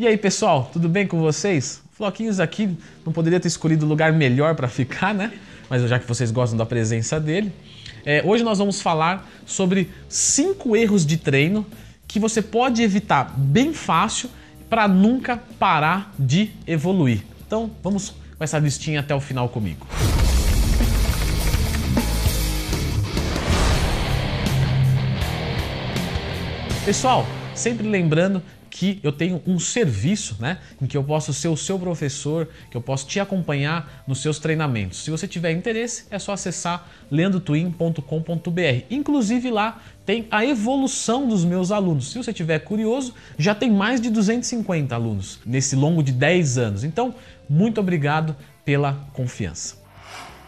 E aí, pessoal, tudo bem com vocês? Floquinhos aqui não poderia ter escolhido lugar melhor para ficar, né? Mas já que vocês gostam da presença dele, é, hoje nós vamos falar sobre cinco erros de treino que você pode evitar bem fácil para nunca parar de evoluir. Então, vamos com essa listinha até o final comigo. Pessoal, sempre lembrando que eu tenho um serviço, né, em que eu posso ser o seu professor, que eu posso te acompanhar nos seus treinamentos. Se você tiver interesse, é só acessar leandrotwin.com.br. Inclusive lá tem a evolução dos meus alunos. Se você tiver curioso, já tem mais de 250 alunos nesse longo de 10 anos. Então, muito obrigado pela confiança.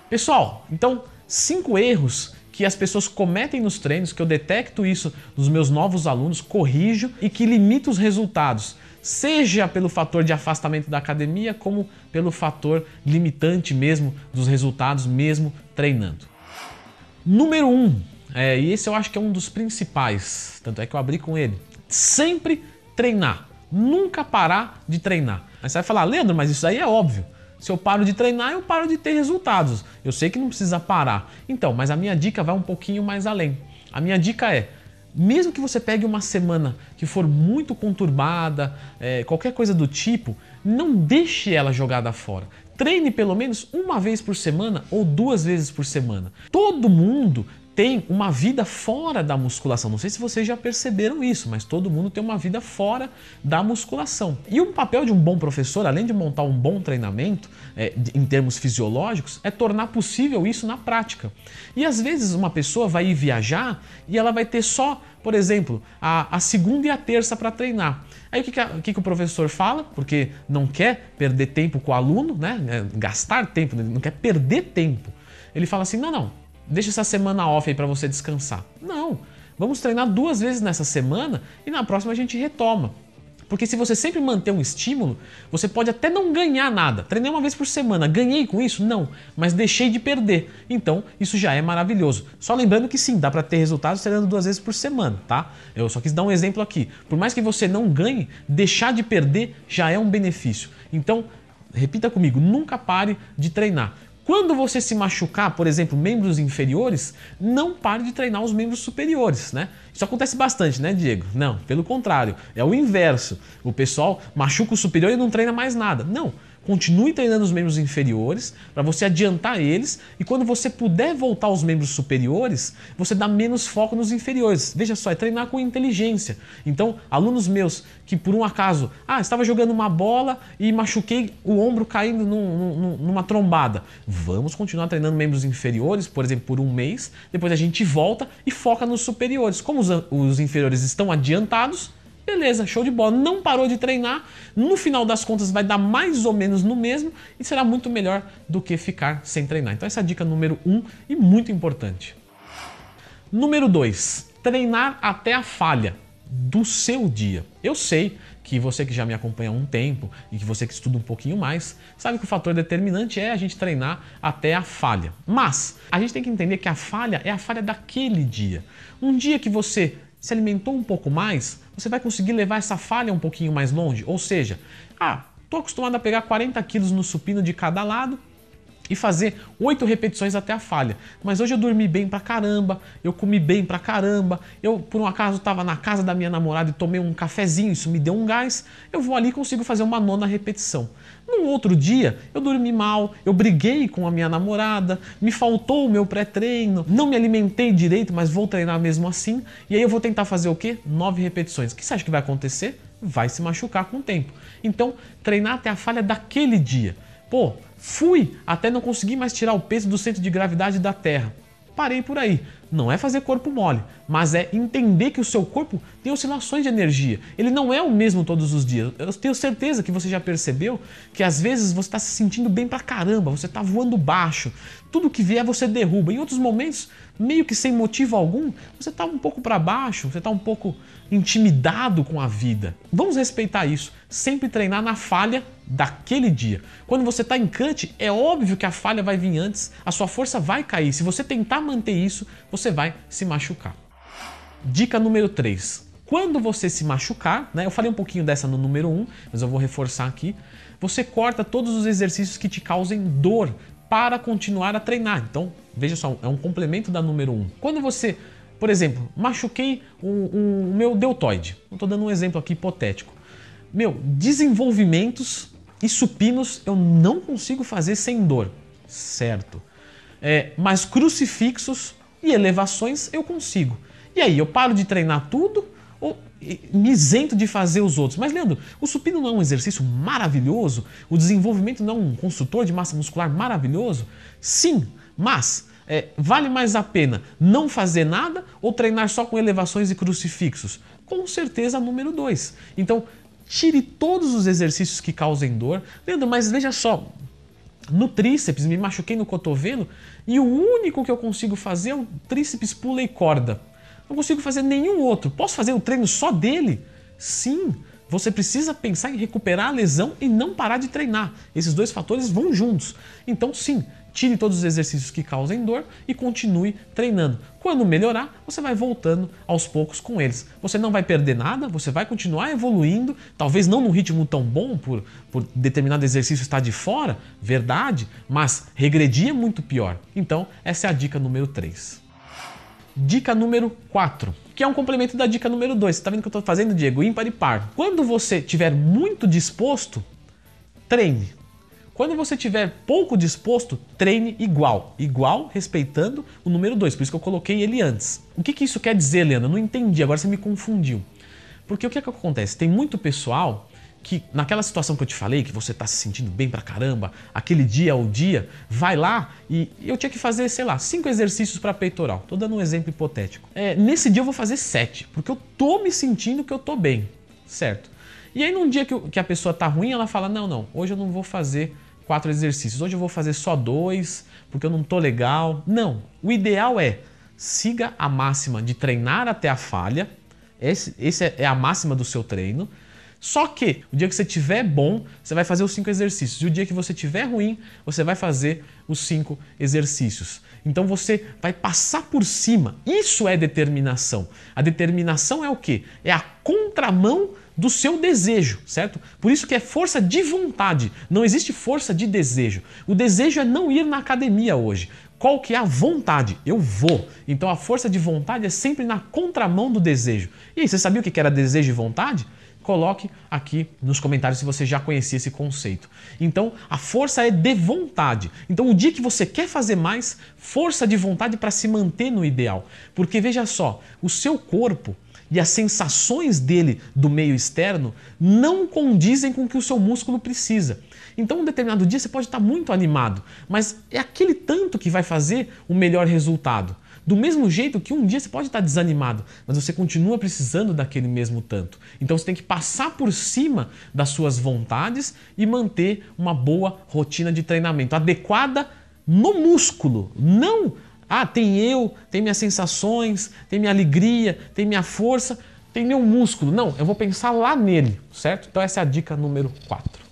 Pessoal, então, cinco erros que as pessoas cometem nos treinos, que eu detecto isso nos meus novos alunos, corrijo e que limita os resultados, seja pelo fator de afastamento da academia, como pelo fator limitante mesmo dos resultados, mesmo treinando. Número um, é, e esse eu acho que é um dos principais, tanto é que eu abri com ele. Sempre treinar, nunca parar de treinar. Aí você vai falar, Leandro, mas isso aí é óbvio. Se eu paro de treinar, eu paro de ter resultados. Eu sei que não precisa parar. Então, mas a minha dica vai um pouquinho mais além. A minha dica é, mesmo que você pegue uma semana que for muito conturbada, é, qualquer coisa do tipo, não deixe ela jogada fora. Treine pelo menos uma vez por semana ou duas vezes por semana. Todo mundo tem uma vida fora da musculação. Não sei se vocês já perceberam isso, mas todo mundo tem uma vida fora da musculação. E o papel de um bom professor, além de montar um bom treinamento é, em termos fisiológicos, é tornar possível isso na prática. E às vezes uma pessoa vai ir viajar e ela vai ter só, por exemplo, a, a segunda e a terça para treinar. Aí o que, que, a, o que, que, o professor fala? Porque não quer perder tempo com o aluno, né? É, gastar tempo, não quer perder tempo. Ele fala assim: não, não deixa essa semana off aí para você descansar. Não, vamos treinar duas vezes nessa semana e na próxima a gente retoma. Porque se você sempre manter um estímulo, você pode até não ganhar nada. Treinei uma vez por semana, ganhei com isso? Não, mas deixei de perder. Então, isso já é maravilhoso. Só lembrando que sim, dá para ter resultados treinando duas vezes por semana, tá? Eu só quis dar um exemplo aqui. Por mais que você não ganhe, deixar de perder já é um benefício. Então, repita comigo, nunca pare de treinar. Quando você se machucar, por exemplo, membros inferiores, não pare de treinar os membros superiores, né? Isso acontece bastante, né, Diego? Não, pelo contrário, é o inverso. O pessoal machuca o superior e não treina mais nada. Não, Continue treinando os membros inferiores para você adiantar eles e quando você puder voltar aos membros superiores, você dá menos foco nos inferiores. Veja só, é treinar com inteligência. Então, alunos meus que por um acaso, ah, estava jogando uma bola e machuquei o ombro caindo num, num, numa trombada. Vamos continuar treinando membros inferiores, por exemplo, por um mês. Depois a gente volta e foca nos superiores. Como os, os inferiores estão adiantados, Beleza, show de bola. Não parou de treinar, no final das contas vai dar mais ou menos no mesmo e será muito melhor do que ficar sem treinar. Então, essa é a dica número um e muito importante. Número dois, treinar até a falha do seu dia. Eu sei que você que já me acompanha há um tempo e que você que estuda um pouquinho mais, sabe que o fator determinante é a gente treinar até a falha. Mas a gente tem que entender que a falha é a falha daquele dia. Um dia que você se alimentou um pouco mais, você vai conseguir levar essa falha um pouquinho mais longe. Ou seja, ah, estou acostumado a pegar 40 quilos no supino de cada lado, e fazer oito repetições até a falha. Mas hoje eu dormi bem pra caramba, eu comi bem pra caramba, eu por um acaso estava na casa da minha namorada e tomei um cafezinho, isso me deu um gás, eu vou ali e consigo fazer uma nona repetição. No outro dia, eu dormi mal, eu briguei com a minha namorada, me faltou o meu pré-treino, não me alimentei direito, mas vou treinar mesmo assim, e aí eu vou tentar fazer o quê? Nove repetições. O que você acha que vai acontecer? Vai se machucar com o tempo. Então, treinar até a falha daquele dia. Pô, fui até não conseguir mais tirar o peso do centro de gravidade da Terra. Parei por aí. Não é fazer corpo mole, mas é entender que o seu corpo tem oscilações de energia. Ele não é o mesmo todos os dias. Eu tenho certeza que você já percebeu que às vezes você está se sentindo bem pra caramba, você está voando baixo. Tudo que vier você derruba. Em outros momentos, meio que sem motivo algum, você está um pouco para baixo, você está um pouco intimidado com a vida. Vamos respeitar isso. Sempre treinar na falha daquele dia. Quando você está em cut, é óbvio que a falha vai vir antes, a sua força vai cair. Se você tentar manter isso, você vai se machucar. Dica número 3 Quando você se machucar, né? Eu falei um pouquinho dessa no número 1, mas eu vou reforçar aqui. Você corta todos os exercícios que te causem dor para continuar a treinar. Então, veja só, é um complemento da número 1. Quando você, por exemplo, machuquei o, meu deltoide. Estou dando um exemplo aqui hipotético. Meu, desenvolvimentos e supinos eu não consigo fazer sem dor, certo? É, mas crucifixos e elevações eu consigo. E aí, eu paro de treinar tudo ou me isento de fazer os outros? Mas, Leandro, o supino não é um exercício maravilhoso? O desenvolvimento não é um construtor de massa muscular maravilhoso? Sim, mas é, vale mais a pena não fazer nada ou treinar só com elevações e crucifixos? Com certeza, número 2. Então, tire todos os exercícios que causem dor. Leandro, mas veja só, no tríceps, me machuquei no cotovelo e o único que eu consigo fazer é o tríceps pula e corda. Não consigo fazer nenhum outro. Posso fazer o treino só dele? Sim. Você precisa pensar em recuperar a lesão e não parar de treinar. Esses dois fatores vão juntos. Então, sim, tire todos os exercícios que causem dor e continue treinando. Quando melhorar, você vai voltando aos poucos com eles. Você não vai perder nada, você vai continuar evoluindo, talvez não num ritmo tão bom por, por determinado exercício estar de fora, verdade, mas regredir é muito pior. Então, essa é a dica número 3. Dica número 4, que é um complemento da dica número 2. Você está vendo que eu estou fazendo, Diego? Ímpar e par. Quando você estiver muito disposto, treine. Quando você estiver pouco disposto, treine igual. Igual respeitando o número 2. Por isso que eu coloquei ele antes. O que, que isso quer dizer, Leandro? Eu não entendi, agora você me confundiu. Porque o que, é que acontece? Tem muito pessoal que naquela situação que eu te falei, que você está se sentindo bem pra caramba, aquele dia ou dia, vai lá e eu tinha que fazer, sei lá, cinco exercícios para peitoral. Tô dando um exemplo hipotético. É, nesse dia eu vou fazer sete, porque eu tô me sentindo que eu tô bem, certo? E aí num dia que, que a pessoa tá ruim, ela fala, não, não, hoje eu não vou fazer quatro exercícios, hoje eu vou fazer só dois, porque eu não tô legal. Não, o ideal é siga a máxima de treinar até a falha, esse, esse é, é a máxima do seu treino, só que o dia que você tiver bom, você vai fazer os cinco exercícios. E o dia que você tiver ruim, você vai fazer os cinco exercícios. Então você vai passar por cima. Isso é determinação. A determinação é o quê? É a contramão do seu desejo, certo? Por isso que é força de vontade. Não existe força de desejo. O desejo é não ir na academia hoje. Qual que é a vontade? Eu vou. Então a força de vontade é sempre na contramão do desejo. E aí, você sabia o que era desejo e vontade? Coloque aqui nos comentários se você já conhecia esse conceito. Então, a força é de vontade. Então, o dia que você quer fazer mais, força de vontade para se manter no ideal. Porque veja só, o seu corpo e as sensações dele do meio externo não condizem com o que o seu músculo precisa. Então, um determinado dia você pode estar muito animado, mas é aquele tanto que vai fazer o melhor resultado. Do mesmo jeito que um dia você pode estar desanimado, mas você continua precisando daquele mesmo tanto. Então você tem que passar por cima das suas vontades e manter uma boa rotina de treinamento adequada no músculo, não ah, tem eu, tem minhas sensações, tem minha alegria, tem minha força, tem meu músculo. Não, eu vou pensar lá nele, certo? Então essa é a dica número 4.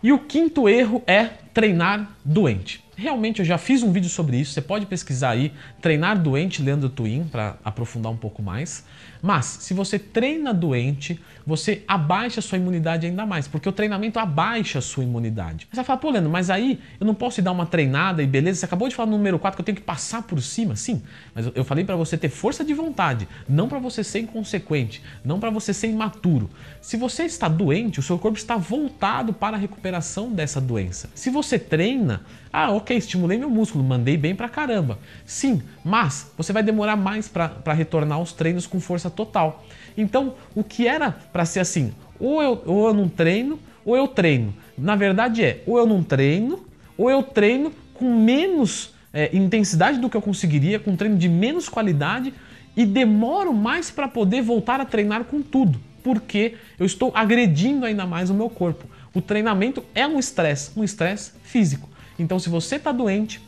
E o quinto erro é treinar doente. Realmente eu já fiz um vídeo sobre isso, você pode pesquisar aí, treinar doente Leandro Twin para aprofundar um pouco mais. Mas se você treina doente, você abaixa a sua imunidade ainda mais, porque o treinamento abaixa a sua imunidade. Você vai falar, pô Leandro, mas aí eu não posso dar uma treinada e beleza, você acabou de falar no número 4 que eu tenho que passar por cima, sim, mas eu falei para você ter força de vontade, não para você ser inconsequente, não para você ser imaturo. Se você está doente, o seu corpo está voltado para a recuperação dessa doença. Se você treina, ah, ok, estimulei meu músculo, mandei bem pra caramba. Sim, mas você vai demorar mais para retornar aos treinos com força total. Então, o que era para ser assim, ou eu, ou eu não treino, ou eu treino. Na verdade é, ou eu não treino, ou eu treino com menos é, intensidade do que eu conseguiria, com um treino de menos qualidade e demoro mais para poder voltar a treinar com tudo, porque eu estou agredindo ainda mais o meu corpo. O treinamento é um estresse, um estresse físico. Então, se você está doente,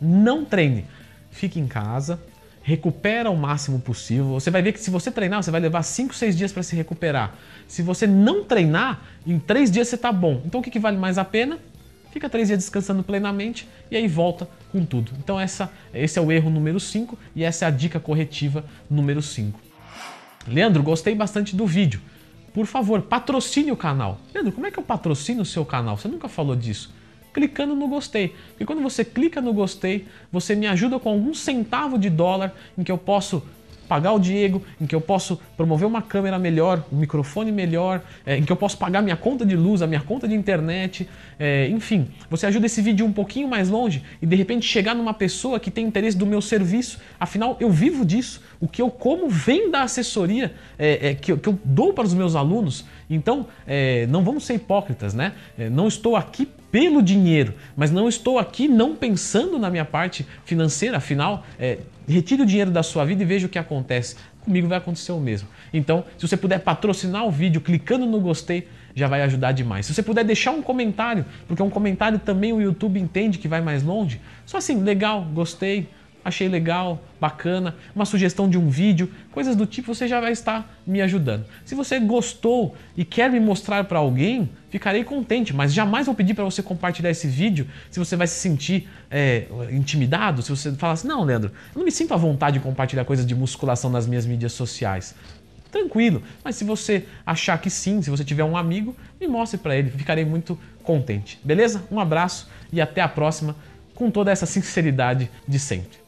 não treine. Fique em casa, recupera o máximo possível. Você vai ver que se você treinar, você vai levar 5, 6 dias para se recuperar. Se você não treinar, em 3 dias você está bom. Então, o que, que vale mais a pena? Fica 3 dias descansando plenamente e aí volta com tudo. Então, essa, esse é o erro número 5 e essa é a dica corretiva número 5. Leandro, gostei bastante do vídeo. Por favor, patrocine o canal. Leandro, como é que eu patrocino o seu canal? Você nunca falou disso clicando no gostei. Porque quando você clica no gostei, você me ajuda com algum centavo de dólar em que eu posso pagar o Diego, em que eu posso promover uma câmera melhor, um microfone melhor, é, em que eu posso pagar minha conta de luz, a minha conta de internet, é, enfim. Você ajuda esse vídeo um pouquinho mais longe e de repente chegar numa pessoa que tem interesse do meu serviço. Afinal, eu vivo disso. O que eu como vem da assessoria é, que, eu, que, eu, dou para os meus alunos. Então, é, não vamos ser hipócritas, né? É, não estou aqui pelo dinheiro, mas não estou aqui não pensando na minha parte financeira, afinal, é, retire o dinheiro da sua vida e veja o que acontece. Comigo vai acontecer o mesmo. Então, se você puder patrocinar o vídeo clicando no gostei, já vai ajudar demais. Se você puder deixar um comentário, porque um comentário também o YouTube entende que vai mais longe, só assim, legal, gostei, achei legal, bacana, uma sugestão de um vídeo, coisas do tipo, você já vai estar me ajudando. Se você gostou e quer me mostrar para alguém, ficarei contente, mas jamais vou pedir para você compartilhar esse vídeo se você vai se sentir é, intimidado, se você falar assim, não, Leandro, eu não me sinto à vontade de compartilhar coisas de musculação nas minhas mídias sociais. Tranquilo, mas se você achar que sim, se você tiver um amigo, me mostre para ele, ficarei muito contente. Beleza? Um abraço e até a próxima com toda essa sinceridade de sempre.